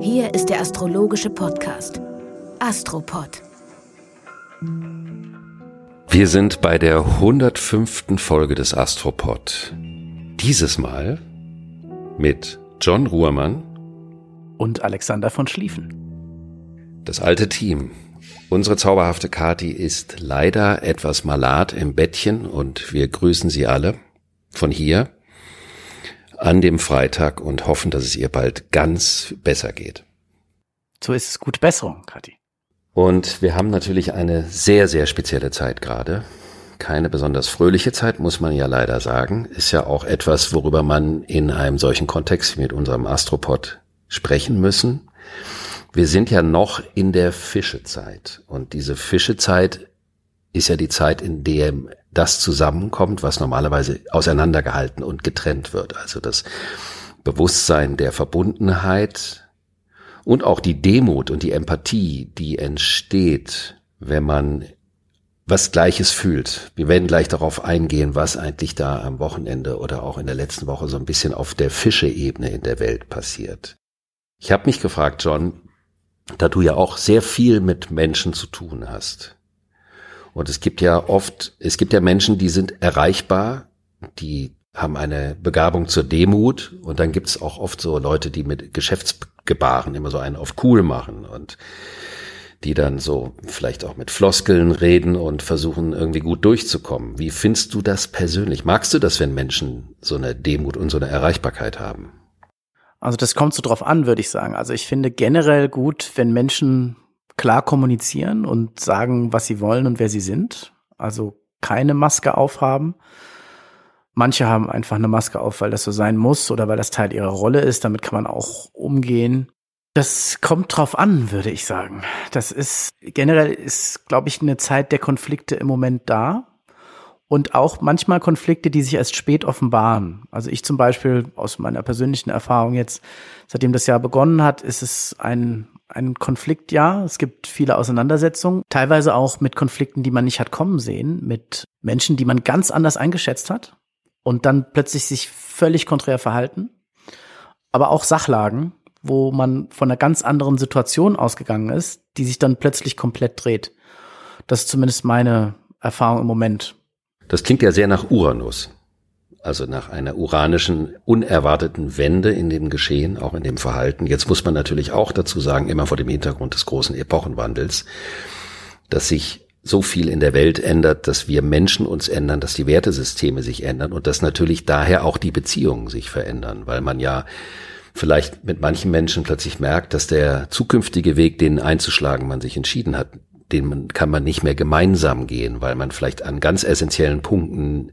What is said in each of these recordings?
Hier ist der astrologische Podcast Astropod. Wir sind bei der 105. Folge des Astropod. Dieses Mal mit John Ruhrmann, und Alexander von Schlieffen. das alte Team. Unsere zauberhafte Kati ist leider etwas malat im Bettchen und wir grüßen sie alle von hier an dem Freitag und hoffen, dass es ihr bald ganz besser geht. So ist es gute Besserung, Kathi. Und wir haben natürlich eine sehr, sehr spezielle Zeit gerade. Keine besonders fröhliche Zeit, muss man ja leider sagen. Ist ja auch etwas, worüber man in einem solchen Kontext mit unserem Astropod sprechen müssen. Wir sind ja noch in der Fischezeit. Und diese Fischezeit ist ja die Zeit, in der das zusammenkommt, was normalerweise auseinandergehalten und getrennt wird. Also das Bewusstsein der Verbundenheit, und auch die Demut und die Empathie, die entsteht, wenn man was Gleiches fühlt. Wir werden gleich darauf eingehen, was eigentlich da am Wochenende oder auch in der letzten Woche so ein bisschen auf der Fischeebene in der Welt passiert. Ich habe mich gefragt, John, da du ja auch sehr viel mit Menschen zu tun hast. Und es gibt ja oft, es gibt ja Menschen, die sind erreichbar, die haben eine Begabung zur Demut und dann gibt es auch oft so Leute, die mit Geschäftsgebaren immer so einen auf cool machen und die dann so vielleicht auch mit Floskeln reden und versuchen irgendwie gut durchzukommen. Wie findest du das persönlich? Magst du das, wenn Menschen so eine Demut und so eine Erreichbarkeit haben? Also das kommt so drauf an, würde ich sagen. Also ich finde generell gut, wenn Menschen klar kommunizieren und sagen, was sie wollen und wer sie sind. Also keine Maske aufhaben. Manche haben einfach eine Maske auf, weil das so sein muss oder weil das Teil ihrer Rolle ist. Damit kann man auch umgehen. Das kommt drauf an, würde ich sagen. Das ist generell ist, glaube ich, eine Zeit der Konflikte im Moment da. Und auch manchmal Konflikte, die sich erst spät offenbaren. Also ich zum Beispiel aus meiner persönlichen Erfahrung jetzt, seitdem das Jahr begonnen hat, ist es ein, ein Konfliktjahr. Es gibt viele Auseinandersetzungen, teilweise auch mit Konflikten, die man nicht hat kommen sehen, mit Menschen, die man ganz anders eingeschätzt hat und dann plötzlich sich völlig konträr verhalten. Aber auch Sachlagen, wo man von einer ganz anderen Situation ausgegangen ist, die sich dann plötzlich komplett dreht. Das ist zumindest meine Erfahrung im Moment. Das klingt ja sehr nach Uranus. Also nach einer uranischen, unerwarteten Wende in dem Geschehen, auch in dem Verhalten. Jetzt muss man natürlich auch dazu sagen, immer vor dem Hintergrund des großen Epochenwandels, dass sich so viel in der Welt ändert, dass wir Menschen uns ändern, dass die Wertesysteme sich ändern und dass natürlich daher auch die Beziehungen sich verändern, weil man ja vielleicht mit manchen Menschen plötzlich merkt, dass der zukünftige Weg, den einzuschlagen man sich entschieden hat, den kann man nicht mehr gemeinsam gehen, weil man vielleicht an ganz essentiellen Punkten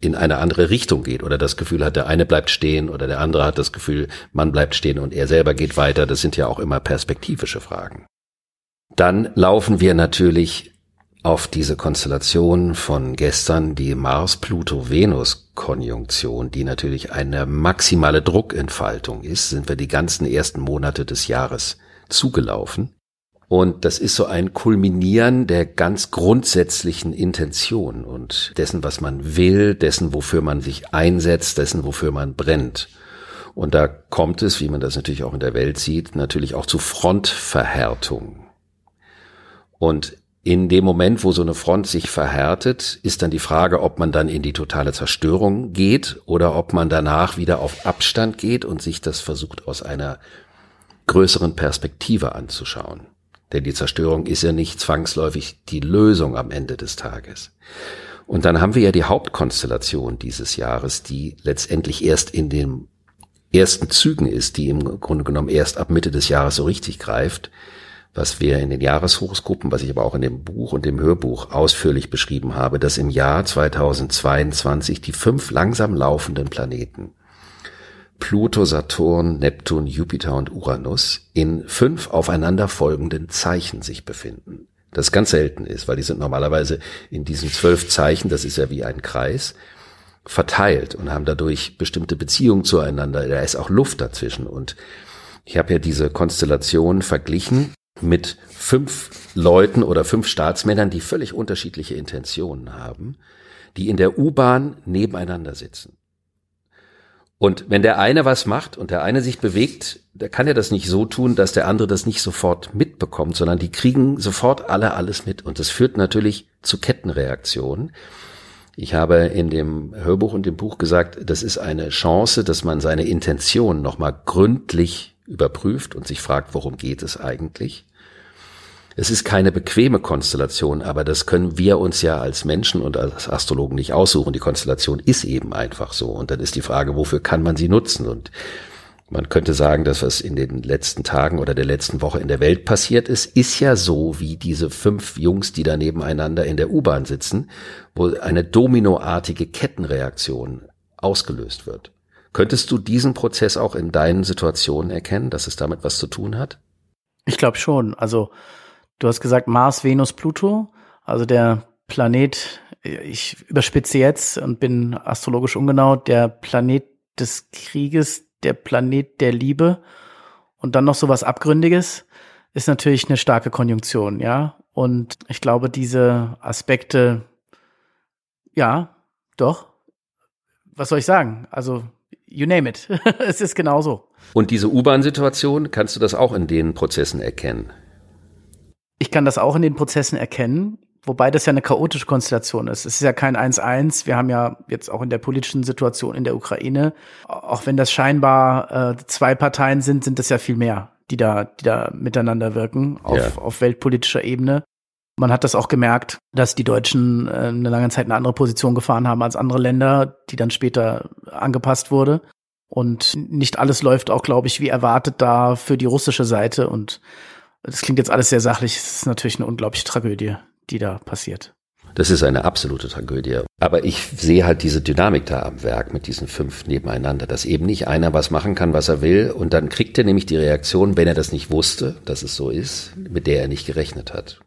in eine andere Richtung geht oder das Gefühl hat, der eine bleibt stehen oder der andere hat das Gefühl, man bleibt stehen und er selber geht weiter. Das sind ja auch immer perspektivische Fragen. Dann laufen wir natürlich auf diese Konstellation von gestern, die Mars-Pluto-Venus-Konjunktion, die natürlich eine maximale Druckentfaltung ist, sind wir die ganzen ersten Monate des Jahres zugelaufen. Und das ist so ein Kulminieren der ganz grundsätzlichen Intention und dessen, was man will, dessen, wofür man sich einsetzt, dessen, wofür man brennt. Und da kommt es, wie man das natürlich auch in der Welt sieht, natürlich auch zu Frontverhärtung. Und in dem Moment, wo so eine Front sich verhärtet, ist dann die Frage, ob man dann in die totale Zerstörung geht oder ob man danach wieder auf Abstand geht und sich das versucht aus einer größeren Perspektive anzuschauen. Denn die Zerstörung ist ja nicht zwangsläufig die Lösung am Ende des Tages. Und dann haben wir ja die Hauptkonstellation dieses Jahres, die letztendlich erst in den ersten Zügen ist, die im Grunde genommen erst ab Mitte des Jahres so richtig greift, was wir in den Jahreshoroskopen, was ich aber auch in dem Buch und dem Hörbuch ausführlich beschrieben habe, dass im Jahr 2022 die fünf langsam laufenden Planeten Pluto, Saturn, Neptun, Jupiter und Uranus in fünf aufeinanderfolgenden Zeichen sich befinden. Das ganz selten ist, weil die sind normalerweise in diesen zwölf Zeichen, das ist ja wie ein Kreis, verteilt und haben dadurch bestimmte Beziehungen zueinander. Da ist auch Luft dazwischen. Und ich habe ja diese Konstellation verglichen mit fünf Leuten oder fünf Staatsmännern, die völlig unterschiedliche Intentionen haben, die in der U-Bahn nebeneinander sitzen. Und wenn der eine was macht und der eine sich bewegt, da kann er das nicht so tun, dass der andere das nicht sofort mitbekommt, sondern die kriegen sofort alle alles mit. Und das führt natürlich zu Kettenreaktionen. Ich habe in dem Hörbuch und dem Buch gesagt, das ist eine Chance, dass man seine Intention nochmal gründlich überprüft und sich fragt, worum geht es eigentlich? Es ist keine bequeme Konstellation, aber das können wir uns ja als Menschen und als Astrologen nicht aussuchen. Die Konstellation ist eben einfach so. Und dann ist die Frage, wofür kann man sie nutzen? Und man könnte sagen, dass was in den letzten Tagen oder der letzten Woche in der Welt passiert ist, ist ja so wie diese fünf Jungs, die da nebeneinander in der U-Bahn sitzen, wo eine dominoartige Kettenreaktion ausgelöst wird. Könntest du diesen Prozess auch in deinen Situationen erkennen, dass es damit was zu tun hat? Ich glaube schon. Also du hast gesagt Mars, Venus, Pluto. Also der Planet, ich überspitze jetzt und bin astrologisch ungenau, der Planet des Krieges, der Planet der Liebe und dann noch so was Abgründiges, ist natürlich eine starke Konjunktion, ja. Und ich glaube, diese Aspekte, ja, doch. Was soll ich sagen? Also you name it. es ist genauso. Und diese U-Bahn-Situation, kannst du das auch in den Prozessen erkennen? Ich kann das auch in den Prozessen erkennen, wobei das ja eine chaotische Konstellation ist. Es ist ja kein 1-1. Wir haben ja jetzt auch in der politischen Situation in der Ukraine, auch wenn das scheinbar äh, zwei Parteien sind, sind das ja viel mehr, die da, die da miteinander wirken auf, ja. auf weltpolitischer Ebene. Man hat das auch gemerkt, dass die Deutschen äh, eine lange Zeit eine andere Position gefahren haben als andere Länder, die dann später angepasst wurde. Und nicht alles läuft auch, glaube ich, wie erwartet da für die russische Seite. Und das klingt jetzt alles sehr sachlich. Es ist natürlich eine unglaubliche Tragödie, die da passiert. Das ist eine absolute Tragödie. Aber ich sehe halt diese Dynamik da am Werk mit diesen fünf nebeneinander, dass eben nicht einer was machen kann, was er will. Und dann kriegt er nämlich die Reaktion, wenn er das nicht wusste, dass es so ist, mit der er nicht gerechnet hat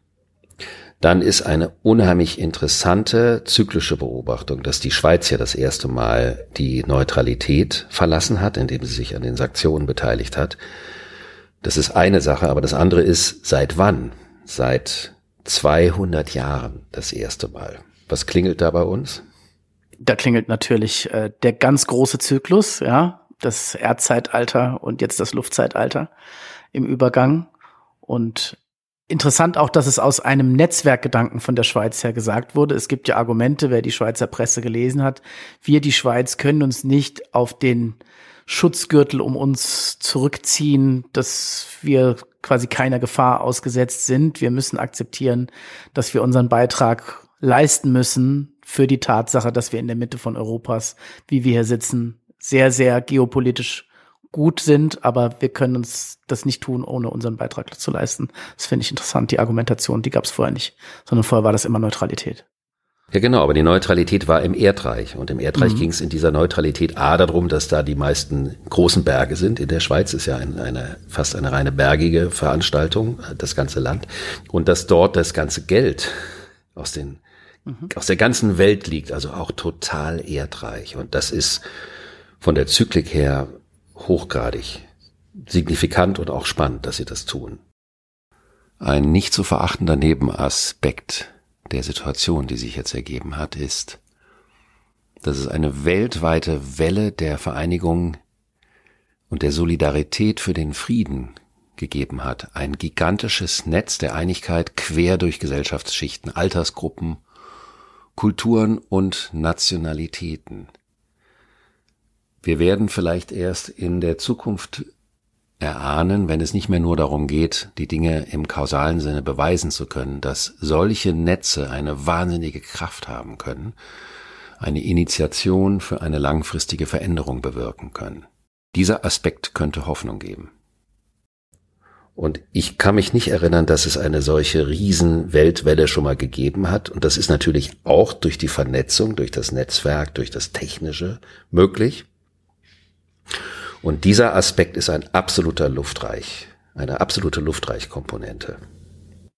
dann ist eine unheimlich interessante zyklische Beobachtung, dass die Schweiz ja das erste Mal die Neutralität verlassen hat, indem sie sich an den Sanktionen beteiligt hat. Das ist eine Sache, aber das andere ist, seit wann? Seit 200 Jahren das erste Mal. Was klingelt da bei uns? Da klingelt natürlich äh, der ganz große Zyklus, ja, das Erdzeitalter und jetzt das Luftzeitalter im Übergang. Und Interessant auch, dass es aus einem Netzwerkgedanken von der Schweiz her gesagt wurde. Es gibt ja Argumente, wer die Schweizer Presse gelesen hat. Wir, die Schweiz, können uns nicht auf den Schutzgürtel um uns zurückziehen, dass wir quasi keiner Gefahr ausgesetzt sind. Wir müssen akzeptieren, dass wir unseren Beitrag leisten müssen für die Tatsache, dass wir in der Mitte von Europas, wie wir hier sitzen, sehr, sehr geopolitisch gut sind, aber wir können uns das nicht tun, ohne unseren Beitrag zu leisten. Das finde ich interessant, die Argumentation, die gab es vorher nicht, sondern vorher war das immer Neutralität. Ja, genau, aber die Neutralität war im Erdreich. Und im Erdreich mhm. ging es in dieser Neutralität A darum, dass da die meisten großen Berge sind. In der Schweiz ist ja ein, eine, fast eine reine bergige Veranstaltung, das ganze Land. Und dass dort das ganze Geld aus den, mhm. aus der ganzen Welt liegt, also auch total erdreich. Und das ist von der Zyklik her hochgradig signifikant und auch spannend, dass sie das tun. Ein nicht zu verachtender Nebenaspekt der Situation, die sich jetzt ergeben hat, ist, dass es eine weltweite Welle der Vereinigung und der Solidarität für den Frieden gegeben hat. Ein gigantisches Netz der Einigkeit quer durch Gesellschaftsschichten, Altersgruppen, Kulturen und Nationalitäten. Wir werden vielleicht erst in der Zukunft erahnen, wenn es nicht mehr nur darum geht, die Dinge im kausalen Sinne beweisen zu können, dass solche Netze eine wahnsinnige Kraft haben können, eine Initiation für eine langfristige Veränderung bewirken können. Dieser Aspekt könnte Hoffnung geben. Und ich kann mich nicht erinnern, dass es eine solche Riesenweltwelle schon mal gegeben hat. Und das ist natürlich auch durch die Vernetzung, durch das Netzwerk, durch das Technische möglich. Und dieser Aspekt ist ein absoluter Luftreich, eine absolute Luftreichkomponente.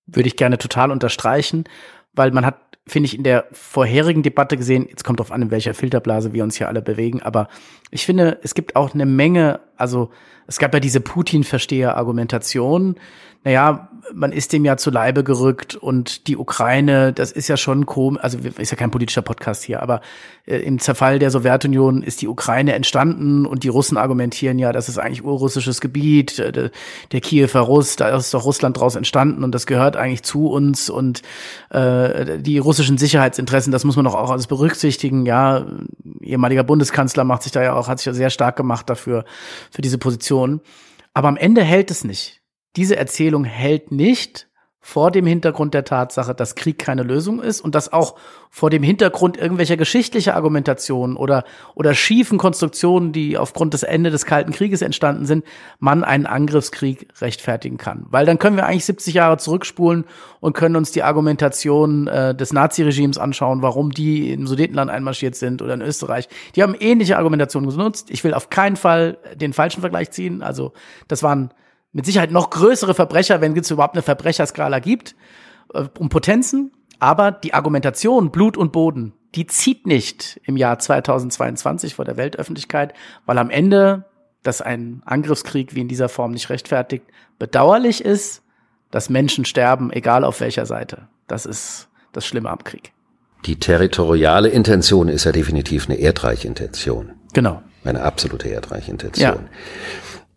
Würde ich gerne total unterstreichen, weil man hat, finde ich, in der vorherigen Debatte gesehen, jetzt kommt drauf an, in welcher Filterblase wir uns hier alle bewegen, aber ich finde, es gibt auch eine Menge, also es gab ja diese Putin-Versteher-Argumentation, naja, man ist dem ja zu Leibe gerückt und die Ukraine, das ist ja schon komisch, also ist ja kein politischer Podcast hier, aber äh, im Zerfall der Sowjetunion ist die Ukraine entstanden und die Russen argumentieren ja, das ist eigentlich urrussisches Gebiet, äh, der, Kiewer Russ, da ist doch Russland draus entstanden und das gehört eigentlich zu uns und äh, die russischen Sicherheitsinteressen, das muss man doch auch alles berücksichtigen, ja, ehemaliger Bundeskanzler macht sich da ja auch, hat sich ja sehr stark gemacht dafür, für diese Position. Aber am Ende hält es nicht diese Erzählung hält nicht vor dem Hintergrund der Tatsache, dass Krieg keine Lösung ist und dass auch vor dem Hintergrund irgendwelcher geschichtlicher Argumentationen oder, oder schiefen Konstruktionen, die aufgrund des Ende des Kalten Krieges entstanden sind, man einen Angriffskrieg rechtfertigen kann. Weil dann können wir eigentlich 70 Jahre zurückspulen und können uns die Argumentation äh, des Naziregimes anschauen, warum die im Sudetenland einmarschiert sind oder in Österreich. Die haben ähnliche Argumentationen genutzt. Ich will auf keinen Fall den falschen Vergleich ziehen. Also das waren mit Sicherheit noch größere Verbrecher, wenn es überhaupt eine Verbrecherskala gibt, äh, um Potenzen. Aber die Argumentation Blut und Boden, die zieht nicht im Jahr 2022 vor der Weltöffentlichkeit, weil am Ende dass ein Angriffskrieg wie in dieser Form nicht rechtfertigt, bedauerlich ist, dass Menschen sterben, egal auf welcher Seite. Das ist das Schlimme am Krieg. Die territoriale Intention ist ja definitiv eine Erdreichintention. Genau. Eine absolute Erdreichintention. Ja.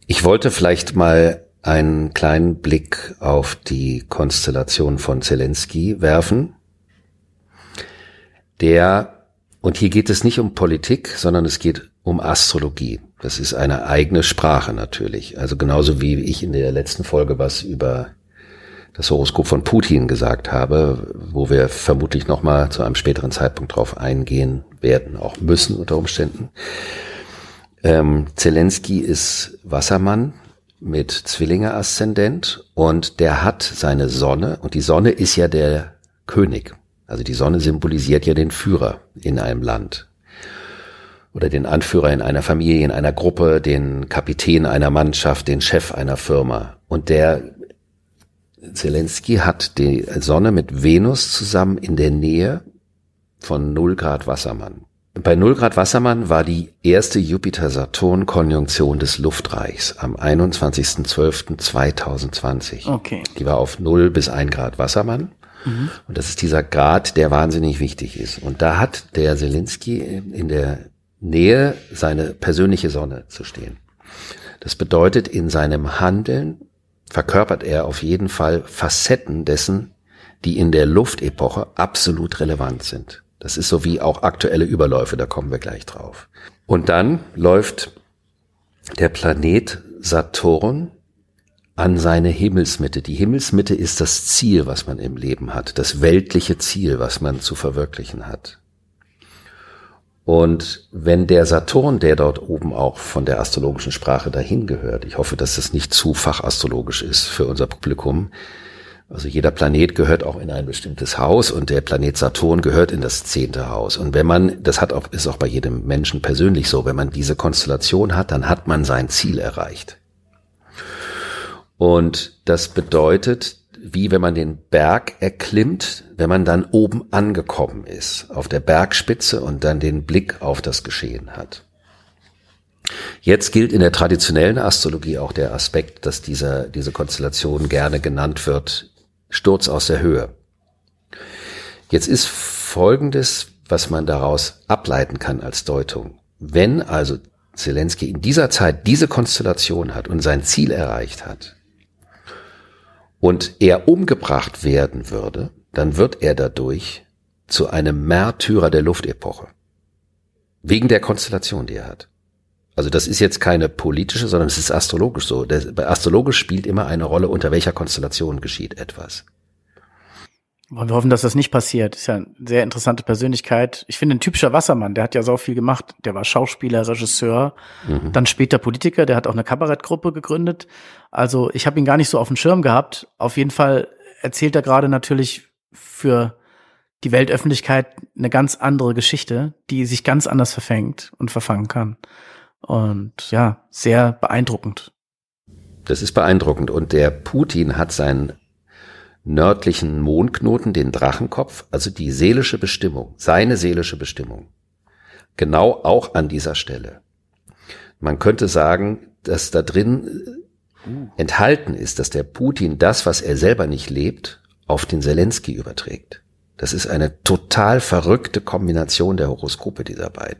Ich wollte vielleicht mal einen kleinen Blick auf die Konstellation von Zelensky werfen, der, und hier geht es nicht um Politik, sondern es geht um Astrologie. Das ist eine eigene Sprache natürlich. Also genauso wie ich in der letzten Folge was über das Horoskop von Putin gesagt habe, wo wir vermutlich nochmal zu einem späteren Zeitpunkt drauf eingehen werden, auch müssen unter Umständen. Ähm, Zelensky ist Wassermann, mit Zwillinge-Aszendent und der hat seine Sonne und die Sonne ist ja der König. Also die Sonne symbolisiert ja den Führer in einem Land oder den Anführer in einer Familie, in einer Gruppe, den Kapitän einer Mannschaft, den Chef einer Firma. Und der Zelensky hat die Sonne mit Venus zusammen in der Nähe von 0 Grad Wassermann. Bei 0 Grad Wassermann war die erste Jupiter-Saturn-Konjunktion des Luftreichs am 21.12.2020. Okay. Die war auf 0 bis 1 Grad Wassermann. Mhm. Und das ist dieser Grad, der wahnsinnig wichtig ist. Und da hat der Zelensky in der Nähe seine persönliche Sonne zu stehen. Das bedeutet, in seinem Handeln verkörpert er auf jeden Fall Facetten dessen, die in der Luftepoche absolut relevant sind. Das ist so wie auch aktuelle Überläufe, da kommen wir gleich drauf. Und dann läuft der Planet Saturn an seine Himmelsmitte. Die Himmelsmitte ist das Ziel, was man im Leben hat, das weltliche Ziel, was man zu verwirklichen hat. Und wenn der Saturn, der dort oben auch von der astrologischen Sprache dahin gehört, ich hoffe, dass das nicht zu fachastrologisch ist für unser Publikum, also jeder Planet gehört auch in ein bestimmtes Haus und der Planet Saturn gehört in das zehnte Haus. Und wenn man, das hat auch, ist auch bei jedem Menschen persönlich so, wenn man diese Konstellation hat, dann hat man sein Ziel erreicht. Und das bedeutet, wie wenn man den Berg erklimmt, wenn man dann oben angekommen ist, auf der Bergspitze und dann den Blick auf das Geschehen hat. Jetzt gilt in der traditionellen Astrologie auch der Aspekt, dass diese, diese Konstellation gerne genannt wird Sturz aus der Höhe. Jetzt ist Folgendes, was man daraus ableiten kann als Deutung. Wenn also Zelensky in dieser Zeit diese Konstellation hat und sein Ziel erreicht hat und er umgebracht werden würde, dann wird er dadurch zu einem Märtyrer der Luftepoche. Wegen der Konstellation, die er hat. Also das ist jetzt keine politische, sondern es ist astrologisch so. bei astrologisch spielt immer eine Rolle, unter welcher Konstellation geschieht etwas. Wollen wir hoffen, dass das nicht passiert. Ist ja eine sehr interessante Persönlichkeit. Ich finde ein typischer Wassermann, der hat ja so viel gemacht. Der war Schauspieler, Regisseur, mhm. dann später Politiker, der hat auch eine Kabarettgruppe gegründet. Also ich habe ihn gar nicht so auf dem Schirm gehabt. Auf jeden Fall erzählt er gerade natürlich für die Weltöffentlichkeit eine ganz andere Geschichte, die sich ganz anders verfängt und verfangen kann. Und ja, sehr beeindruckend. Das ist beeindruckend. Und der Putin hat seinen nördlichen Mondknoten, den Drachenkopf, also die seelische Bestimmung, seine seelische Bestimmung, genau auch an dieser Stelle. Man könnte sagen, dass da drin enthalten ist, dass der Putin das, was er selber nicht lebt, auf den Zelensky überträgt. Das ist eine total verrückte Kombination der Horoskope dieser beiden.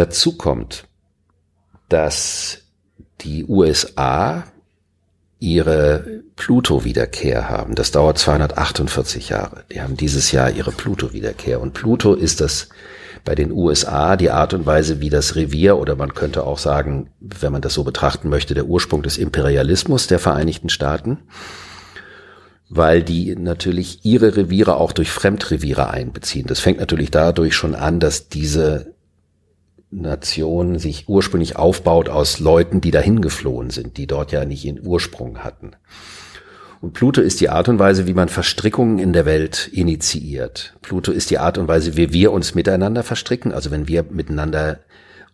Dazu kommt, dass die USA ihre Pluto-Wiederkehr haben. Das dauert 248 Jahre. Die haben dieses Jahr ihre Pluto-Wiederkehr. Und Pluto ist das bei den USA die Art und Weise, wie das Revier oder man könnte auch sagen, wenn man das so betrachten möchte, der Ursprung des Imperialismus der Vereinigten Staaten, weil die natürlich ihre Reviere auch durch Fremdreviere einbeziehen. Das fängt natürlich dadurch schon an, dass diese Nation sich ursprünglich aufbaut aus Leuten, die dahin geflohen sind, die dort ja nicht ihren Ursprung hatten. Und Pluto ist die Art und Weise, wie man Verstrickungen in der Welt initiiert. Pluto ist die Art und Weise, wie wir uns miteinander verstricken. Also wenn wir miteinander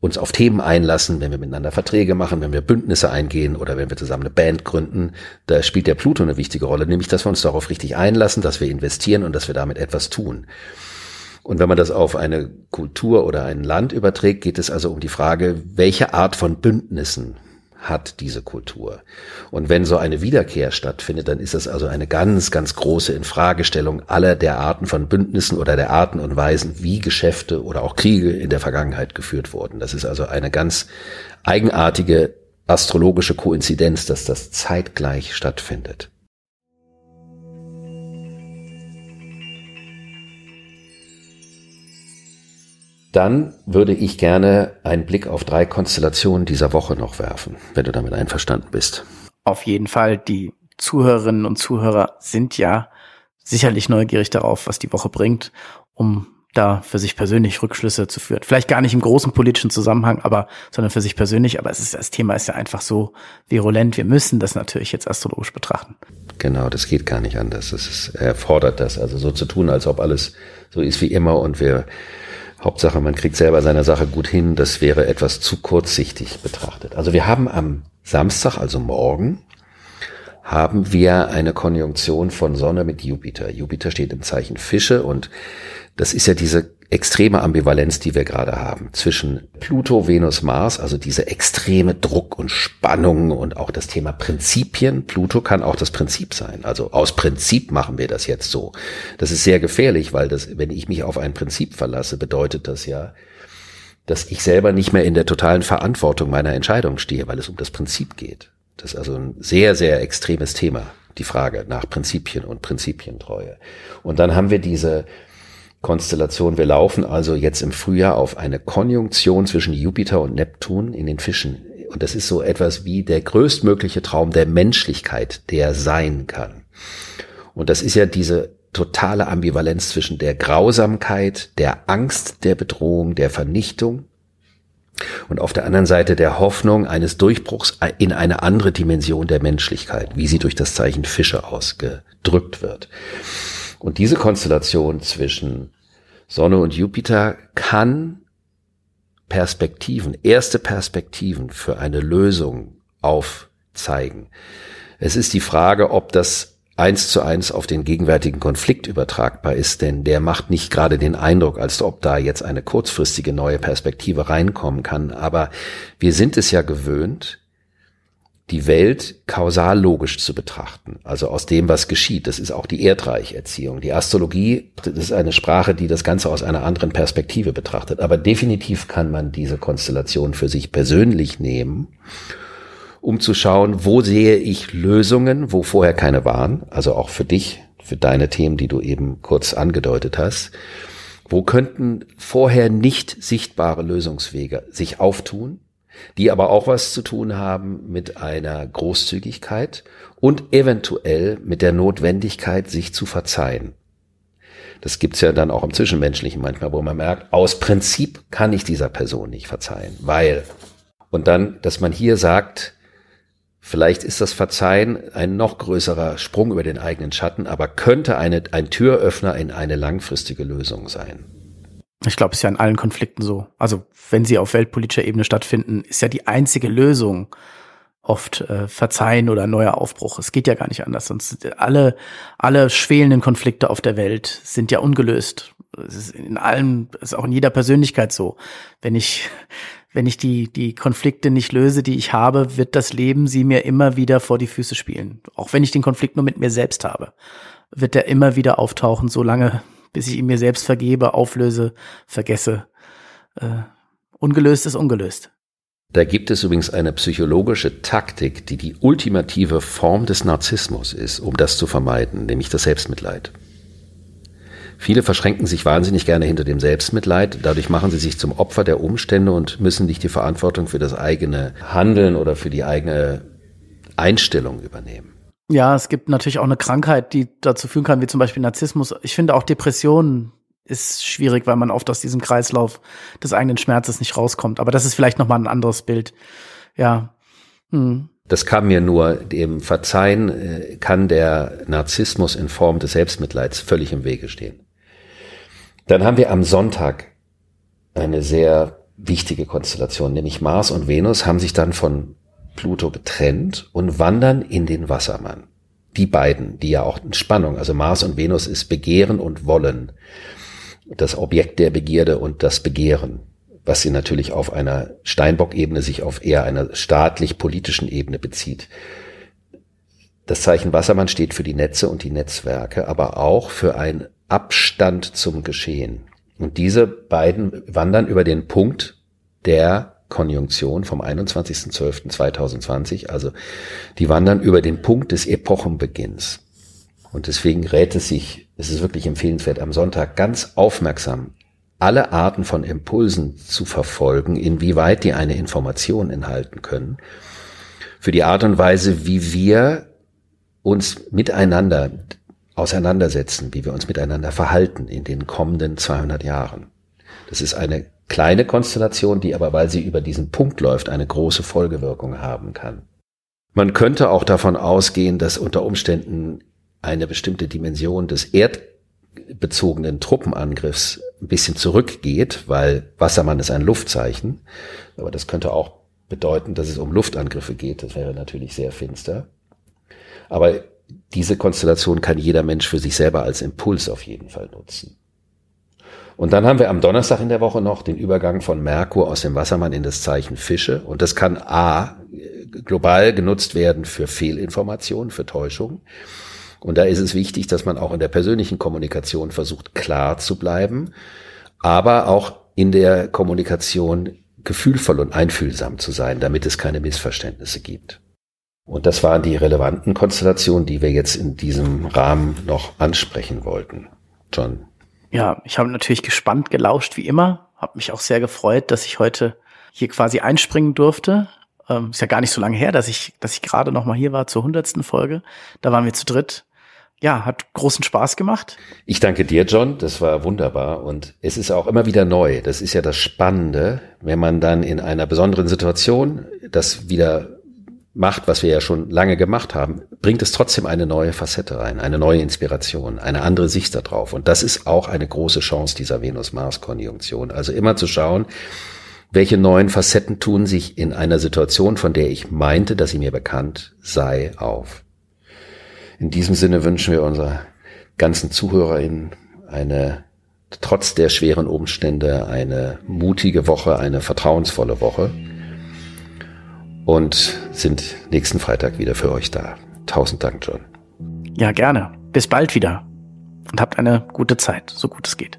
uns auf Themen einlassen, wenn wir miteinander Verträge machen, wenn wir Bündnisse eingehen oder wenn wir zusammen eine Band gründen, da spielt der Pluto eine wichtige Rolle, nämlich dass wir uns darauf richtig einlassen, dass wir investieren und dass wir damit etwas tun. Und wenn man das auf eine Kultur oder ein Land überträgt, geht es also um die Frage, welche Art von Bündnissen hat diese Kultur. Und wenn so eine Wiederkehr stattfindet, dann ist das also eine ganz, ganz große Infragestellung aller der Arten von Bündnissen oder der Arten und Weisen, wie Geschäfte oder auch Kriege in der Vergangenheit geführt wurden. Das ist also eine ganz eigenartige astrologische Koinzidenz, dass das zeitgleich stattfindet. Dann würde ich gerne einen Blick auf drei Konstellationen dieser Woche noch werfen, wenn du damit einverstanden bist. Auf jeden Fall. Die Zuhörerinnen und Zuhörer sind ja sicherlich neugierig darauf, was die Woche bringt, um da für sich persönlich Rückschlüsse zu führen. Vielleicht gar nicht im großen politischen Zusammenhang, aber sondern für sich persönlich. Aber es ist, das Thema ist ja einfach so virulent. Wir müssen das natürlich jetzt astrologisch betrachten. Genau, das geht gar nicht anders. Das ist, erfordert das. Also so zu tun, als ob alles so ist wie immer und wir Hauptsache, man kriegt selber seine Sache gut hin. Das wäre etwas zu kurzsichtig betrachtet. Also wir haben am Samstag, also morgen, haben wir eine Konjunktion von Sonne mit Jupiter. Jupiter steht im Zeichen Fische und das ist ja diese extreme Ambivalenz, die wir gerade haben zwischen Pluto, Venus, Mars, also diese extreme Druck und Spannung und auch das Thema Prinzipien. Pluto kann auch das Prinzip sein. Also aus Prinzip machen wir das jetzt so. Das ist sehr gefährlich, weil das, wenn ich mich auf ein Prinzip verlasse, bedeutet das ja, dass ich selber nicht mehr in der totalen Verantwortung meiner Entscheidung stehe, weil es um das Prinzip geht. Das ist also ein sehr, sehr extremes Thema, die Frage nach Prinzipien und Prinzipientreue. Und dann haben wir diese Konstellation. Wir laufen also jetzt im Frühjahr auf eine Konjunktion zwischen Jupiter und Neptun in den Fischen. Und das ist so etwas wie der größtmögliche Traum der Menschlichkeit, der sein kann. Und das ist ja diese totale Ambivalenz zwischen der Grausamkeit, der Angst der Bedrohung, der Vernichtung und auf der anderen Seite der Hoffnung eines Durchbruchs in eine andere Dimension der Menschlichkeit, wie sie durch das Zeichen Fische ausgedrückt wird. Und diese Konstellation zwischen Sonne und Jupiter kann Perspektiven, erste Perspektiven für eine Lösung aufzeigen. Es ist die Frage, ob das eins zu eins auf den gegenwärtigen Konflikt übertragbar ist, denn der macht nicht gerade den Eindruck, als ob da jetzt eine kurzfristige neue Perspektive reinkommen kann. Aber wir sind es ja gewöhnt, die Welt kausal logisch zu betrachten, also aus dem, was geschieht. Das ist auch die Erdreicherziehung. Die Astrologie, ist eine Sprache, die das Ganze aus einer anderen Perspektive betrachtet. Aber definitiv kann man diese Konstellation für sich persönlich nehmen, um zu schauen, wo sehe ich Lösungen, wo vorher keine waren, also auch für dich, für deine Themen, die du eben kurz angedeutet hast. Wo könnten vorher nicht sichtbare Lösungswege sich auftun? Die aber auch was zu tun haben mit einer Großzügigkeit und eventuell mit der Notwendigkeit, sich zu verzeihen. Das gibt's ja dann auch im Zwischenmenschlichen manchmal, wo man merkt, aus Prinzip kann ich dieser Person nicht verzeihen, weil. Und dann, dass man hier sagt, vielleicht ist das Verzeihen ein noch größerer Sprung über den eigenen Schatten, aber könnte eine, ein Türöffner in eine langfristige Lösung sein. Ich glaube, es ist ja in allen Konflikten so. Also wenn sie auf weltpolitischer Ebene stattfinden, ist ja die einzige Lösung oft äh, Verzeihen oder neuer Aufbruch. Es geht ja gar nicht anders. Sonst alle alle schwelenden Konflikte auf der Welt sind ja ungelöst. Es ist in allen, es ist auch in jeder Persönlichkeit so. Wenn ich wenn ich die die Konflikte nicht löse, die ich habe, wird das Leben sie mir immer wieder vor die Füße spielen. Auch wenn ich den Konflikt nur mit mir selbst habe, wird er immer wieder auftauchen, solange bis ich ihn mir selbst vergebe, auflöse, vergesse. Äh, ungelöst ist ungelöst. Da gibt es übrigens eine psychologische Taktik, die die ultimative Form des Narzissmus ist, um das zu vermeiden, nämlich das Selbstmitleid. Viele verschränken sich wahnsinnig gerne hinter dem Selbstmitleid, dadurch machen sie sich zum Opfer der Umstände und müssen nicht die Verantwortung für das eigene Handeln oder für die eigene Einstellung übernehmen. Ja, es gibt natürlich auch eine Krankheit, die dazu führen kann, wie zum Beispiel Narzissmus. Ich finde auch Depressionen ist schwierig, weil man oft aus diesem Kreislauf des eigenen Schmerzes nicht rauskommt. Aber das ist vielleicht nochmal ein anderes Bild. Ja. Hm. Das kann mir nur dem Verzeihen, äh, kann der Narzissmus in Form des Selbstmitleids völlig im Wege stehen. Dann haben wir am Sonntag eine sehr wichtige Konstellation, nämlich Mars und Venus haben sich dann von Pluto getrennt und wandern in den Wassermann. Die beiden, die ja auch in Spannung, also Mars und Venus ist Begehren und Wollen. Das Objekt der Begierde und das Begehren, was sie natürlich auf einer Steinbock-Ebene sich auf eher einer staatlich-politischen Ebene bezieht. Das Zeichen Wassermann steht für die Netze und die Netzwerke, aber auch für einen Abstand zum Geschehen. Und diese beiden wandern über den Punkt der Konjunktion vom 21.12.2020. Also die wandern über den Punkt des Epochenbeginns. Und deswegen rät es sich, es ist wirklich empfehlenswert, am Sonntag ganz aufmerksam alle Arten von Impulsen zu verfolgen, inwieweit die eine Information enthalten können, für die Art und Weise, wie wir uns miteinander auseinandersetzen, wie wir uns miteinander verhalten in den kommenden 200 Jahren. Das ist eine kleine Konstellation, die aber, weil sie über diesen Punkt läuft, eine große Folgewirkung haben kann. Man könnte auch davon ausgehen, dass unter Umständen eine bestimmte Dimension des erdbezogenen Truppenangriffs ein bisschen zurückgeht, weil Wassermann ist ein Luftzeichen. Aber das könnte auch bedeuten, dass es um Luftangriffe geht. Das wäre natürlich sehr finster. Aber diese Konstellation kann jeder Mensch für sich selber als Impuls auf jeden Fall nutzen. Und dann haben wir am Donnerstag in der Woche noch den Übergang von Merkur aus dem Wassermann in das Zeichen Fische. Und das kann A, global genutzt werden für Fehlinformationen, für Täuschung. Und da ist es wichtig, dass man auch in der persönlichen Kommunikation versucht, klar zu bleiben, aber auch in der Kommunikation gefühlvoll und einfühlsam zu sein, damit es keine Missverständnisse gibt. Und das waren die relevanten Konstellationen, die wir jetzt in diesem Rahmen noch ansprechen wollten. John, ja, ich habe natürlich gespannt gelauscht, wie immer. Habe mich auch sehr gefreut, dass ich heute hier quasi einspringen durfte. Ähm, ist ja gar nicht so lange her, dass ich, dass ich gerade noch mal hier war zur hundertsten Folge. Da waren wir zu dritt. Ja, hat großen Spaß gemacht. Ich danke dir, John. Das war wunderbar. Und es ist auch immer wieder neu. Das ist ja das Spannende, wenn man dann in einer besonderen Situation das wieder macht, was wir ja schon lange gemacht haben, bringt es trotzdem eine neue Facette rein, eine neue Inspiration, eine andere Sicht darauf. Und das ist auch eine große Chance dieser Venus-Mars-Konjunktion. Also immer zu schauen, welche neuen Facetten tun sich in einer Situation, von der ich meinte, dass sie mir bekannt sei, auf. In diesem Sinne wünschen wir unserer ganzen ZuhörerInnen eine, trotz der schweren Umstände, eine mutige Woche, eine vertrauensvolle Woche und sind nächsten Freitag wieder für euch da. Tausend Dank, John. Ja, gerne. Bis bald wieder. Und habt eine gute Zeit, so gut es geht.